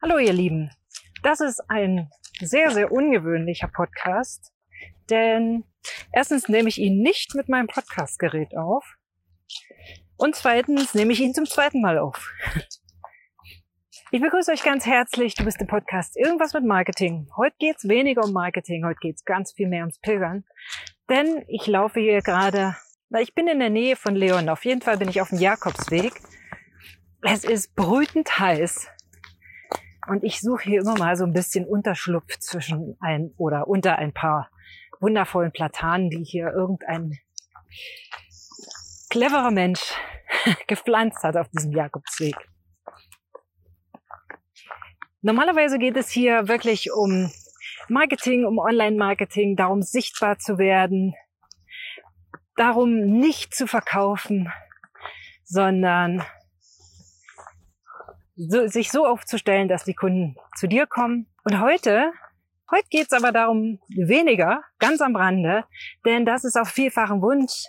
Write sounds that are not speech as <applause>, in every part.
Hallo ihr Lieben, das ist ein sehr, sehr ungewöhnlicher Podcast, denn erstens nehme ich ihn nicht mit meinem Podcastgerät auf und zweitens nehme ich ihn zum zweiten Mal auf. Ich begrüße euch ganz herzlich. Du bist im Podcast Irgendwas mit Marketing. Heute geht's weniger um Marketing, heute geht's ganz viel mehr ums Pilgern. Denn ich laufe hier gerade, na, ich bin in der Nähe von Leon. Auf jeden Fall bin ich auf dem Jakobsweg. Es ist brütend heiß. Und ich suche hier immer mal so ein bisschen Unterschlupf zwischen ein oder unter ein paar wundervollen Platanen, die hier irgendein cleverer Mensch <laughs> gepflanzt hat auf diesem Jakobsweg. Normalerweise geht es hier wirklich um Marketing, um Online-Marketing, darum sichtbar zu werden, darum nicht zu verkaufen, sondern so, sich so aufzustellen, dass die Kunden zu dir kommen. Und heute, heute geht's aber darum weniger, ganz am Rande, denn das ist auf vielfachen Wunsch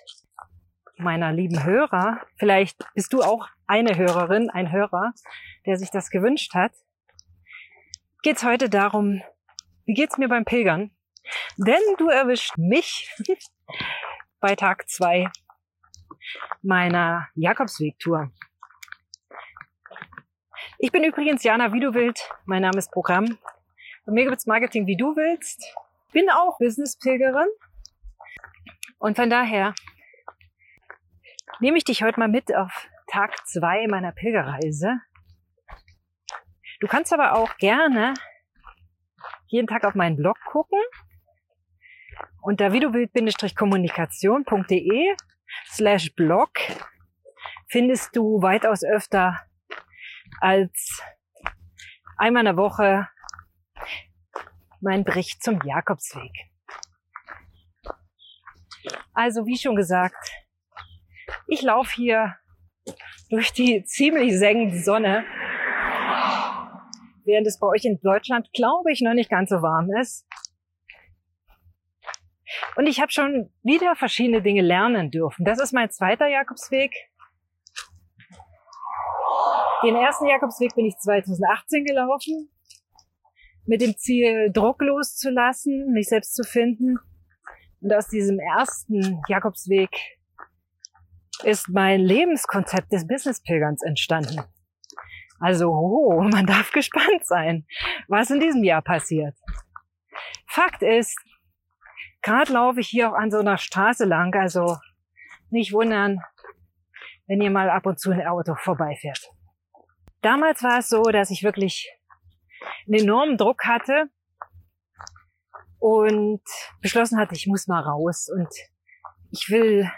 meiner lieben Hörer. Vielleicht bist du auch eine Hörerin, ein Hörer, der sich das gewünscht hat geht's heute darum, wie geht's mir beim Pilgern? Denn du erwischt mich <laughs> bei Tag zwei meiner Jakobswegtour. Ich bin übrigens Jana Wie du willst. Mein Name ist Programm. Bei mir gibt's Marketing wie du willst. Bin auch Business-Pilgerin. Und von daher nehme ich dich heute mal mit auf Tag zwei meiner Pilgerreise. Du kannst aber auch gerne jeden Tag auf meinen Blog gucken. Unter videobild-kommunikation.de slash blog findest du weitaus öfter als einmal in der Woche mein Bericht zum Jakobsweg. Also wie schon gesagt, ich laufe hier durch die ziemlich sengende Sonne während es bei euch in Deutschland, glaube ich, noch nicht ganz so warm ist. Und ich habe schon wieder verschiedene Dinge lernen dürfen. Das ist mein zweiter Jakobsweg. Den ersten Jakobsweg bin ich 2018 gelaufen, mit dem Ziel, Druck loszulassen, mich selbst zu finden. Und aus diesem ersten Jakobsweg ist mein Lebenskonzept des Business-Pilgerns entstanden. Also, oh, man darf <laughs> gespannt sein, was in diesem Jahr passiert. Fakt ist, gerade laufe ich hier auch an so einer Straße lang, also nicht wundern, wenn ihr mal ab und zu ein Auto vorbeifährt. Damals war es so, dass ich wirklich einen enormen Druck hatte und beschlossen hatte, ich muss mal raus und ich will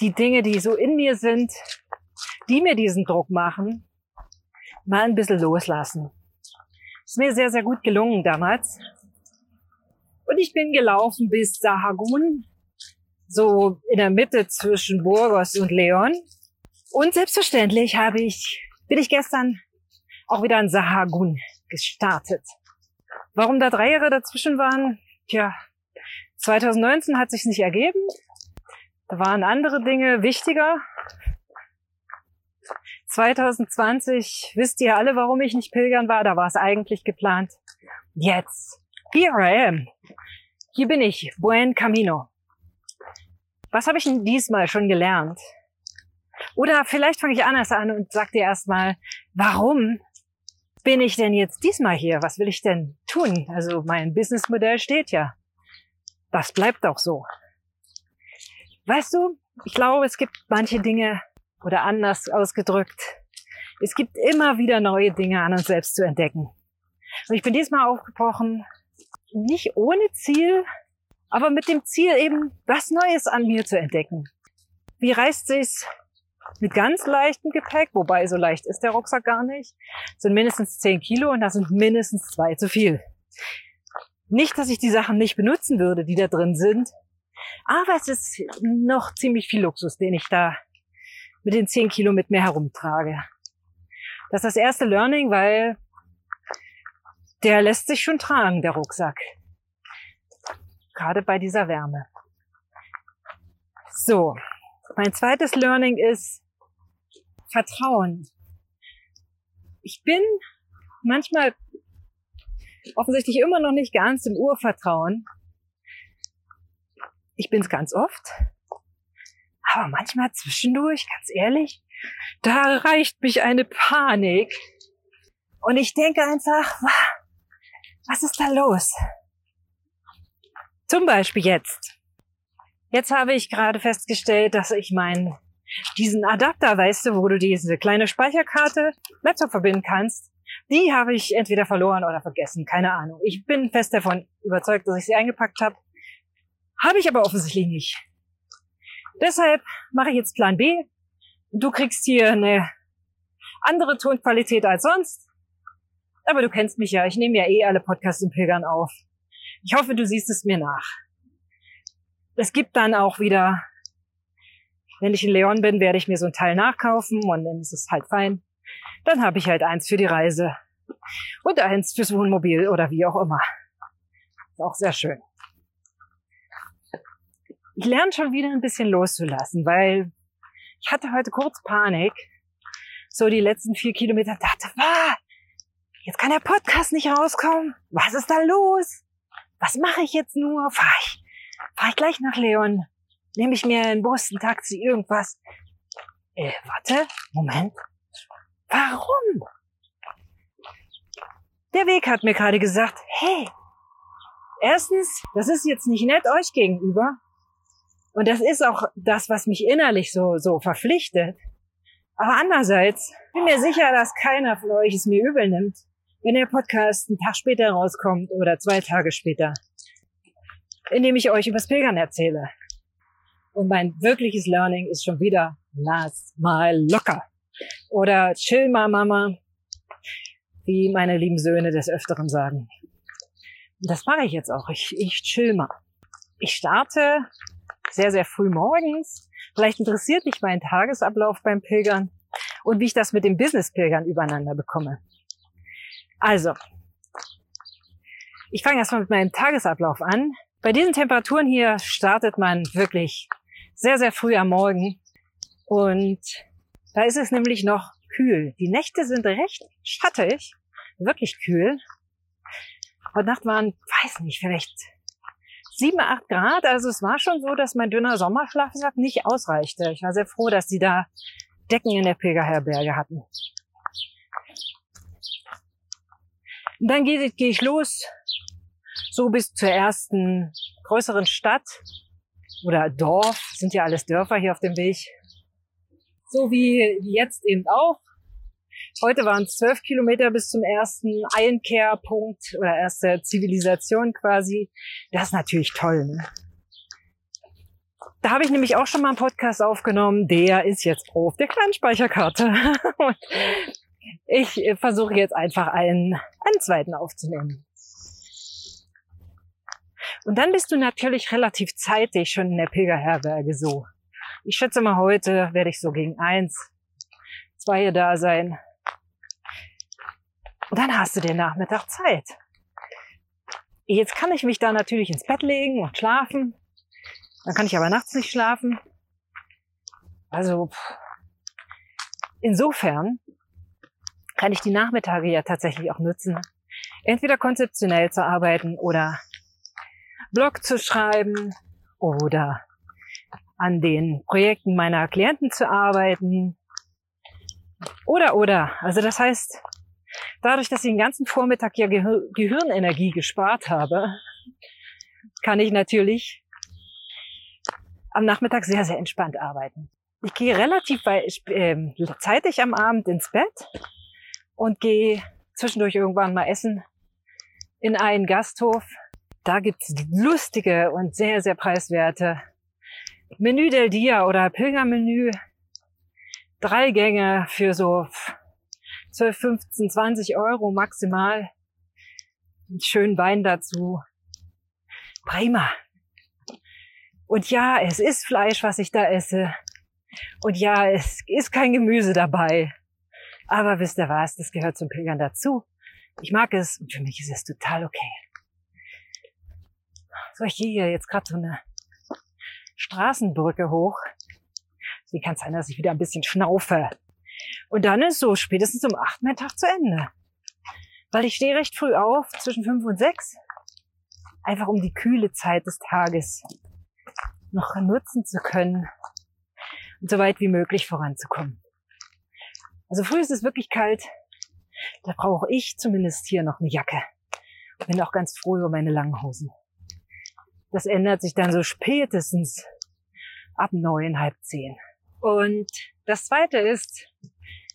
die Dinge, die so in mir sind, die mir diesen Druck machen, mal ein bisschen loslassen. Ist mir sehr, sehr gut gelungen damals. Und ich bin gelaufen bis Sahagun, so in der Mitte zwischen Burgos und Leon. Und selbstverständlich habe ich, bin ich gestern auch wieder in Sahagun gestartet. Warum da drei Jahre dazwischen waren? Tja, 2019 hat sich nicht ergeben. Da waren andere Dinge wichtiger. 2020 wisst ihr alle, warum ich nicht pilgern war. Da war es eigentlich geplant. Jetzt, here I am. Hier bin ich, Buen Camino. Was habe ich denn diesmal schon gelernt? Oder vielleicht fange ich anders an und sag dir erstmal, warum bin ich denn jetzt diesmal hier? Was will ich denn tun? Also mein Businessmodell steht ja. Das bleibt auch so. Weißt du, ich glaube, es gibt manche Dinge, oder anders ausgedrückt, es gibt immer wieder neue Dinge an uns selbst zu entdecken. Und ich bin diesmal aufgebrochen, nicht ohne Ziel, aber mit dem Ziel eben, was Neues an mir zu entdecken. Wie reißt sich's mit ganz leichtem Gepäck, wobei so leicht ist der Rucksack gar nicht, sind mindestens 10 Kilo und das sind mindestens zwei zu viel. Nicht, dass ich die Sachen nicht benutzen würde, die da drin sind, aber es ist noch ziemlich viel Luxus, den ich da mit den 10 Kilo mit mir herumtrage. Das ist das erste Learning, weil der lässt sich schon tragen, der Rucksack. Gerade bei dieser Wärme. So, mein zweites Learning ist Vertrauen. Ich bin manchmal offensichtlich immer noch nicht ganz im Urvertrauen. Ich bin's ganz oft. Aber manchmal zwischendurch, ganz ehrlich, da reicht mich eine Panik. Und ich denke einfach, was ist da los? Zum Beispiel jetzt. Jetzt habe ich gerade festgestellt, dass ich meinen, diesen Adapter, weißt du, wo du diese kleine Speicherkarte Laptop verbinden kannst, die habe ich entweder verloren oder vergessen, keine Ahnung. Ich bin fest davon überzeugt, dass ich sie eingepackt habe. Habe ich aber offensichtlich nicht. Deshalb mache ich jetzt Plan B. Du kriegst hier eine andere Tonqualität als sonst. Aber du kennst mich ja, ich nehme ja eh alle Podcasts im Pilgern auf. Ich hoffe, du siehst es mir nach. Es gibt dann auch wieder, wenn ich in Leon bin, werde ich mir so ein Teil nachkaufen und dann ist es halt fein. Dann habe ich halt eins für die Reise und eins fürs Wohnmobil oder wie auch immer. Ist auch sehr schön. Ich lerne schon wieder ein bisschen loszulassen, weil ich hatte heute kurz Panik. So die letzten vier Kilometer dachte, ah, jetzt kann der Podcast nicht rauskommen. Was ist da los? Was mache ich jetzt nur? Fahr ich, fahr ich gleich nach Leon? Nehme ich mir einen Bus, ein Taxi, irgendwas? Äh, warte, Moment. Warum? Der Weg hat mir gerade gesagt, hey, erstens, das ist jetzt nicht nett euch gegenüber. Und das ist auch das, was mich innerlich so, so verpflichtet. Aber andererseits bin mir sicher, dass keiner von euch es mir übel nimmt, wenn der Podcast einen Tag später rauskommt oder zwei Tage später, indem ich euch übers Pilgern erzähle. Und mein wirkliches Learning ist schon wieder, lass mal locker. Oder chill mal, Mama, wie meine lieben Söhne des Öfteren sagen. Und das mache ich jetzt auch. Ich, ich chill mal. Ich starte sehr, sehr früh morgens. Vielleicht interessiert dich mein Tagesablauf beim Pilgern und wie ich das mit dem Business-Pilgern übereinander bekomme. Also, ich fange erstmal mit meinem Tagesablauf an. Bei diesen Temperaturen hier startet man wirklich sehr, sehr früh am Morgen. Und da ist es nämlich noch kühl. Die Nächte sind recht schattig, wirklich kühl. Heute Nacht waren, weiß nicht, vielleicht sieben, acht Grad. Also es war schon so, dass mein dünner Sommerschlafsack nicht ausreichte. Ich war sehr froh, dass die da Decken in der Pilgerherberge hatten. Und dann gehe geh ich los, so bis zur ersten größeren Stadt oder Dorf, sind ja alles Dörfer hier auf dem Weg. So wie jetzt eben auch. Heute waren es zwölf Kilometer bis zum ersten Einkehrpunkt oder erste Zivilisation quasi. Das ist natürlich toll. Ne? Da habe ich nämlich auch schon mal einen Podcast aufgenommen. Der ist jetzt auf der Kleinspeicherkarte. <laughs> Und ich versuche jetzt einfach einen, einen zweiten aufzunehmen. Und dann bist du natürlich relativ zeitig schon in der Pilgerherberge so. Ich schätze mal, heute werde ich so gegen eins, zwei da sein. Und dann hast du den Nachmittag Zeit. Jetzt kann ich mich da natürlich ins Bett legen und schlafen. Dann kann ich aber nachts nicht schlafen. Also insofern kann ich die Nachmittage ja tatsächlich auch nutzen, entweder konzeptionell zu arbeiten oder Blog zu schreiben oder an den Projekten meiner Klienten zu arbeiten. Oder, oder. Also das heißt, dadurch, dass ich den ganzen Vormittag ja Gehir Gehirnenergie gespart habe, kann ich natürlich am Nachmittag sehr, sehr entspannt arbeiten. Ich gehe relativ äh, zeitig am Abend ins Bett und gehe zwischendurch irgendwann mal essen in einen Gasthof. Da gibt's lustige und sehr, sehr preiswerte Menü del Dia oder Pilgermenü. Drei Gänge für so 12, 15, 20 Euro maximal. Schönen Wein dazu. Prima. Und ja, es ist Fleisch, was ich da esse. Und ja, es ist kein Gemüse dabei. Aber wisst ihr was, das gehört zum Pilgern dazu. Ich mag es und für mich ist es total okay. So, ich gehe hier jetzt gerade so eine Straßenbrücke hoch. Wie kann es sein, dass ich wieder ein bisschen schnaufe? Und dann ist so spätestens um acht mein Tag zu Ende. weil ich stehe recht früh auf, zwischen fünf und sechs, einfach um die kühle Zeit des Tages noch nutzen zu können und so weit wie möglich voranzukommen. Also früh ist es wirklich kalt, da brauche ich zumindest hier noch eine Jacke. Bin auch ganz froh über meine langen Hosen. Das ändert sich dann so spätestens ab neun, halb zehn. Und das zweite ist,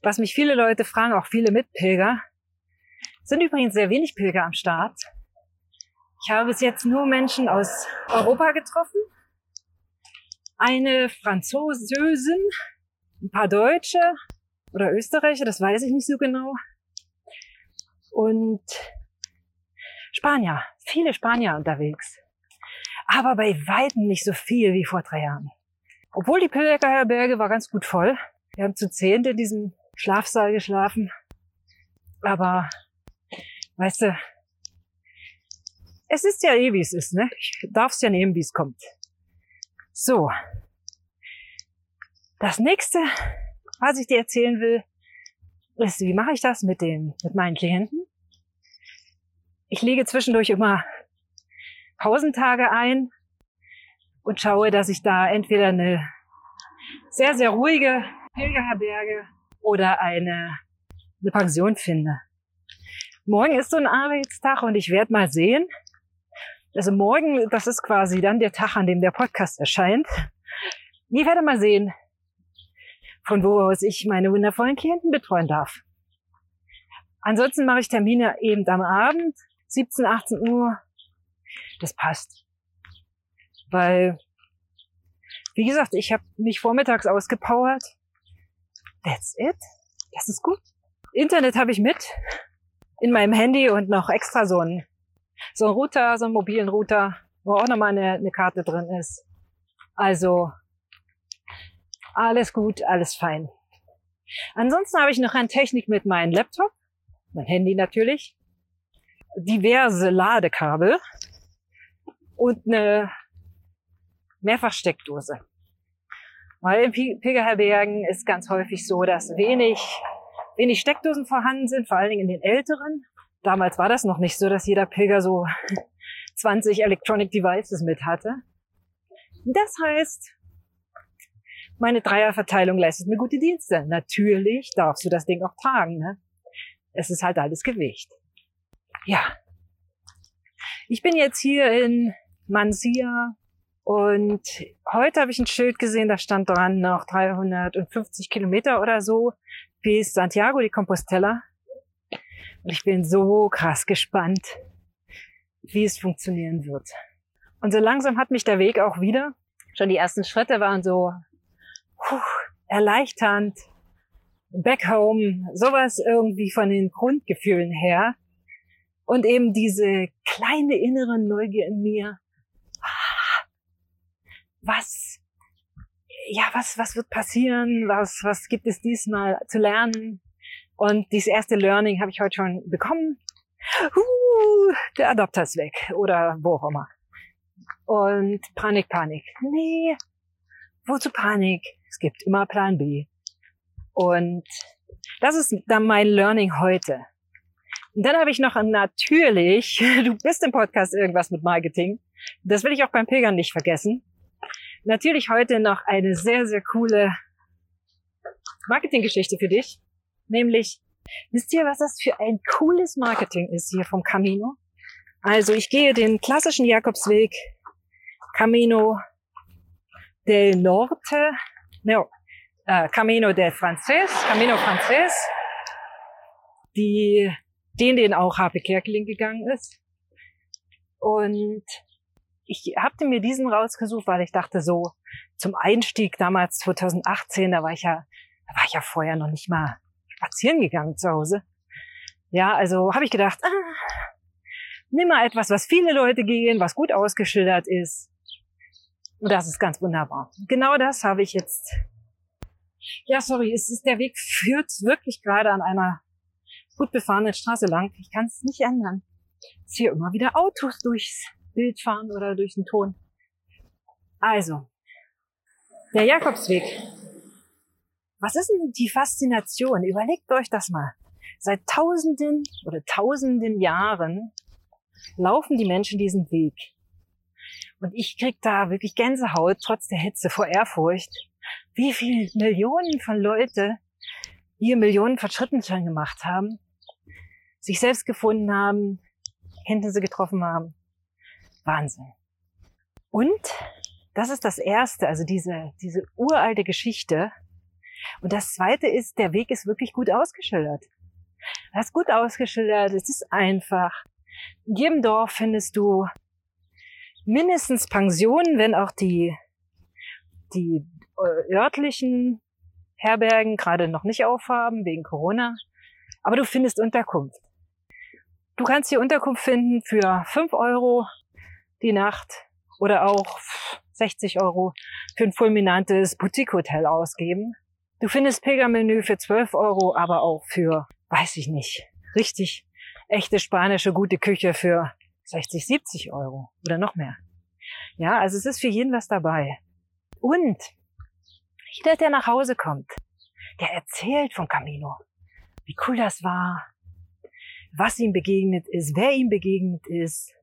was mich viele Leute fragen, auch viele Mitpilger, sind übrigens sehr wenig Pilger am Start. Ich habe bis jetzt nur Menschen aus Europa getroffen. Eine Französin, ein paar Deutsche oder Österreicher, das weiß ich nicht so genau. Und Spanier, viele Spanier unterwegs. Aber bei weitem nicht so viel wie vor drei Jahren. Obwohl die Pilgerherberge war ganz gut voll. Wir haben zu zehnt in diesem Schlafsaal geschlafen. Aber, weißt du, es ist ja eh, wie es ist, ne? Ich darf es ja nehmen, wie es kommt. So. Das nächste, was ich dir erzählen will, ist, wie mache ich das mit den, mit meinen Klienten? Ich lege zwischendurch immer Pausentage ein und schaue, dass ich da entweder eine sehr, sehr ruhige Pilgerherberge oder eine, eine Pension finde. Morgen ist so ein Arbeitstag und ich werde mal sehen. Also morgen, das ist quasi dann der Tag, an dem der Podcast erscheint. Ich werde mal sehen, von wo aus ich meine wundervollen Klienten betreuen darf. Ansonsten mache ich Termine eben am Abend 17, 18 Uhr, das passt. Weil, wie gesagt, ich habe mich vormittags ausgepowert. That's it. Das ist gut. Internet habe ich mit in meinem Handy und noch extra so ein, so ein Router, so einen mobilen Router, wo auch nochmal eine, eine Karte drin ist. Also alles gut, alles fein. Ansonsten habe ich noch eine Technik mit meinem Laptop, mein Handy natürlich, diverse Ladekabel und eine Mehrfachsteckdose. Weil in Pilgerherbergen ist ganz häufig so, dass wenig, wenig Steckdosen vorhanden sind, vor allen Dingen in den älteren. Damals war das noch nicht so, dass jeder Pilger so <laughs> 20 Electronic Devices mit hatte. Das heißt, meine Dreierverteilung leistet mir gute Dienste. Natürlich darfst du das Ding auch tragen. Ne? Es ist halt alles Gewicht. Ja. Ich bin jetzt hier in Mansia und heute habe ich ein Schild gesehen, da stand dran noch 350 Kilometer oder so bis Santiago de Compostela. Und ich bin so krass gespannt, wie es funktionieren wird. Und so langsam hat mich der Weg auch wieder. Schon die ersten Schritte waren so puh, erleichternd. Back home, sowas irgendwie von den Grundgefühlen her. Und eben diese kleine innere Neugier in mir. Was, ja, was, was wird passieren? Was, was gibt es diesmal zu lernen? Und dieses erste Learning habe ich heute schon bekommen. Uh, der Adapter ist weg oder wo auch immer. Und Panik, Panik. Nee, wozu Panik? Es gibt immer Plan B. Und das ist dann mein Learning heute. Und dann habe ich noch natürlich, <laughs> du bist im Podcast irgendwas mit Marketing. Das will ich auch beim Pilgern nicht vergessen. Natürlich heute noch eine sehr, sehr coole Marketinggeschichte für dich. Nämlich, wisst ihr, was das für ein cooles Marketing ist hier vom Camino? Also ich gehe den klassischen Jakobsweg Camino del Norte, no, äh, Camino del Frances, Camino Frances, die den, den auch Harpe Kerkeling gegangen ist. Und ich hatte mir diesen rausgesucht, weil ich dachte so, zum Einstieg damals 2018, da war ich ja, da war ich ja vorher noch nicht mal spazieren gegangen zu Hause. Ja, also habe ich gedacht, ah, nimm mal etwas, was viele Leute gehen, was gut ausgeschildert ist. Und das ist ganz wunderbar. Genau das habe ich jetzt. Ja, sorry, es ist der Weg führt wirklich gerade an einer gut befahrenen Straße lang. Ich kann es nicht ändern. Dass hier immer wieder Autos durchs Bild fahren oder durch den Ton. Also, der Jakobsweg. Was ist denn die Faszination? Überlegt euch das mal. Seit tausenden oder tausenden Jahren laufen die Menschen diesen Weg. Und ich krieg da wirklich Gänsehaut, trotz der Hitze vor Ehrfurcht, wie viel Millionen von Leute hier Millionen von Schritten schon gemacht haben, sich selbst gefunden haben, Kenntnisse getroffen haben. Wahnsinn. Und das ist das Erste, also diese, diese uralte Geschichte. Und das Zweite ist, der Weg ist wirklich gut ausgeschildert. Er ist gut ausgeschildert, es ist einfach. In jedem Dorf findest du mindestens Pensionen, wenn auch die, die äh, örtlichen Herbergen gerade noch nicht aufhaben wegen Corona. Aber du findest Unterkunft. Du kannst hier Unterkunft finden für fünf Euro die Nacht oder auch 60 Euro für ein fulminantes Boutique-Hotel ausgeben. Du findest Pilgermenü für 12 Euro, aber auch für, weiß ich nicht, richtig echte spanische gute Küche für 60, 70 Euro oder noch mehr. Ja, also es ist für jeden was dabei. Und jeder, der nach Hause kommt, der erzählt vom Camino, wie cool das war, was ihm begegnet ist, wer ihm begegnet ist,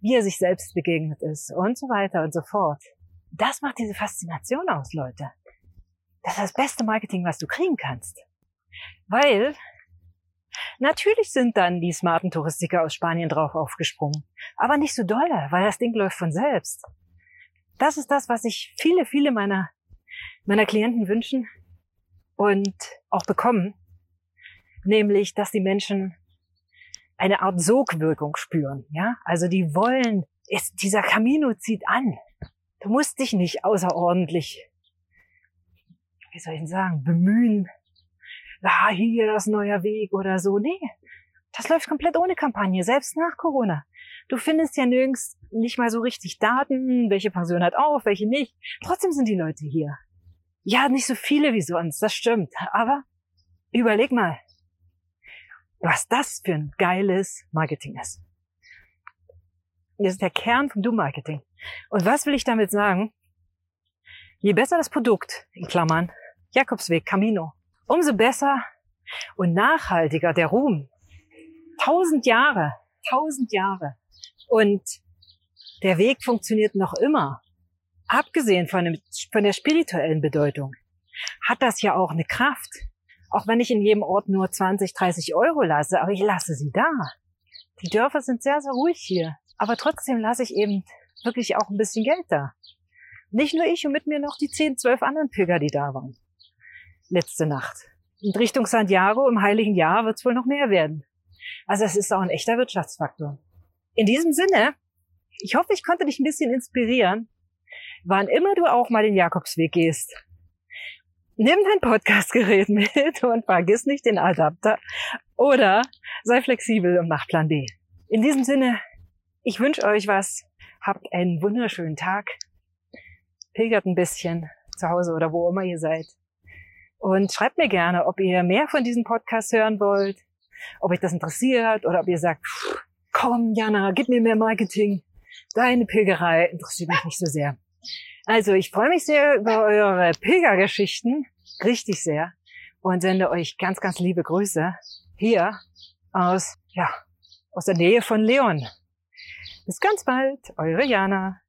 wie er sich selbst begegnet ist und so weiter und so fort. Das macht diese Faszination aus, Leute. Das ist das beste Marketing, was du kriegen kannst. Weil natürlich sind dann die smarten Touristiker aus Spanien drauf aufgesprungen. Aber nicht so dolle, weil das Ding läuft von selbst. Das ist das, was sich viele, viele meiner, meiner Klienten wünschen und auch bekommen. Nämlich, dass die Menschen eine Art Sogwirkung spüren. Ja, also die wollen, ist, dieser Camino zieht an. Du musst dich nicht außerordentlich, wie soll ich denn sagen, bemühen. Ah, hier das neue Weg oder so. Nee, das läuft komplett ohne Kampagne, selbst nach Corona. Du findest ja nirgends nicht mal so richtig Daten, welche Pension hat auf, welche nicht. Trotzdem sind die Leute hier. Ja, nicht so viele wie sonst, das stimmt. Aber überleg mal, was das für ein geiles Marketing ist. Das ist der Kern vom Do-Marketing. Und was will ich damit sagen? Je besser das Produkt, in Klammern, Jakobsweg, Camino, umso besser und nachhaltiger der Ruhm. Tausend Jahre, tausend Jahre. Und der Weg funktioniert noch immer. Abgesehen von, dem, von der spirituellen Bedeutung hat das ja auch eine Kraft. Auch wenn ich in jedem Ort nur 20, 30 Euro lasse, aber ich lasse sie da. Die Dörfer sind sehr, sehr ruhig hier. Aber trotzdem lasse ich eben wirklich auch ein bisschen Geld da. Nicht nur ich und mit mir noch die 10, 12 anderen Pilger, die da waren. Letzte Nacht. In Richtung Santiago im Heiligen Jahr wird es wohl noch mehr werden. Also es ist auch ein echter Wirtschaftsfaktor. In diesem Sinne, ich hoffe, ich konnte dich ein bisschen inspirieren. Wann immer du auch mal den Jakobsweg gehst, nimm dein Podcastgerät mit und vergiss nicht den Adapter oder sei flexibel und mach Plan B. In diesem Sinne, ich wünsche euch was. Habt einen wunderschönen Tag. Pilgert ein bisschen zu Hause oder wo immer ihr seid. Und schreibt mir gerne, ob ihr mehr von diesem Podcast hören wollt, ob euch das interessiert oder ob ihr sagt, komm Jana, gib mir mehr Marketing. Deine Pilgerei interessiert mich nicht so sehr. Also ich freue mich sehr über eure Pilgergeschichten, richtig sehr, und sende euch ganz, ganz liebe Grüße hier aus, ja, aus der Nähe von Leon. Bis ganz bald, eure Jana.